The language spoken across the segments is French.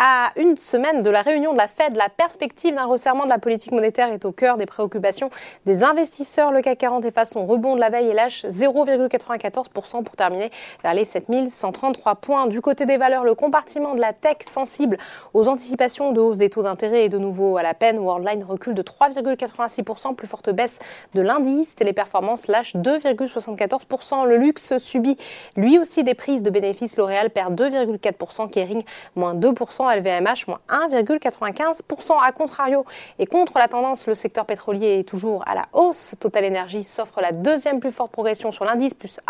À une semaine de la réunion de la Fed, la perspective d'un resserrement de la politique monétaire est au cœur des préoccupations des investisseurs. Le CAC 40 efface son rebond de la veille et lâche 0,94% pour terminer vers les 7133 points. Du côté des valeurs, le compartiment de la tech sensible aux anticipations de hausse des taux d'intérêt est de nouveau à la peine. Worldline recule de 3,86%, plus forte baisse de l'indice. Téléperformance lâche 2,74%. Le luxe subit lui aussi des prises de bénéfices. L'Oréal perd 2,4%, Kering moins 2%. LVMH, moins 1,95%. À contrario, et contre la tendance, le secteur pétrolier est toujours à la hausse. Total Energy s'offre la deuxième plus forte progression sur l'indice, plus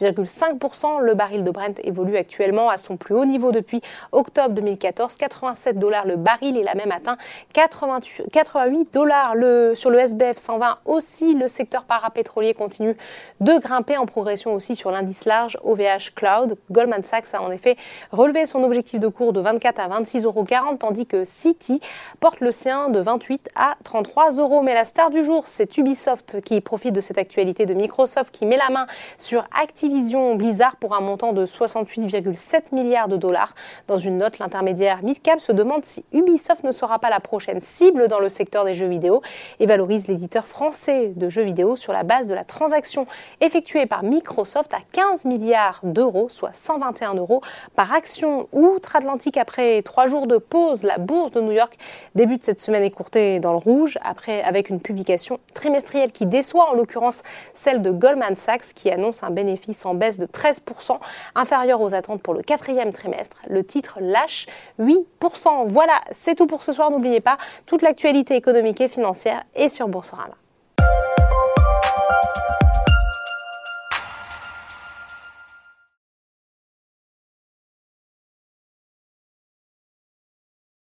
1,5%. Le baril de Brent évolue actuellement à son plus haut niveau depuis octobre 2014, 87 dollars le baril. Il a même atteint 88 dollars sur le SBF 120. Aussi, le secteur parapétrolier continue de grimper en progression aussi sur l'indice large OVH Cloud. Goldman Sachs a en effet relevé son objectif de cours de 24 à 26,40 euros, tandis que City porte le sien de 28 à 33 euros. Mais la star du jour, c'est Ubisoft qui profite de cette actualité de Microsoft qui met la main sur Activision Blizzard pour un montant de 68,7 milliards de dollars. Dans une note, l'intermédiaire Midcap se demande si Ubisoft ne sera pas la prochaine cible dans le secteur des jeux vidéo et valorise l'éditeur français de jeux vidéo sur la base de la transaction effectuée par Microsoft à 15 milliards d'euros, soit 121 euros par action outre-Atlantique après trois jours de pause, la bourse de New York débute cette semaine écourtée dans le rouge, après avec une publication trimestrielle qui déçoit, en l'occurrence celle de Goldman Sachs, qui annonce un bénéfice en baisse de 13%, inférieur aux attentes pour le quatrième trimestre. Le titre lâche 8%. Voilà, c'est tout pour ce soir. N'oubliez pas, toute l'actualité économique et financière est sur Boursorama.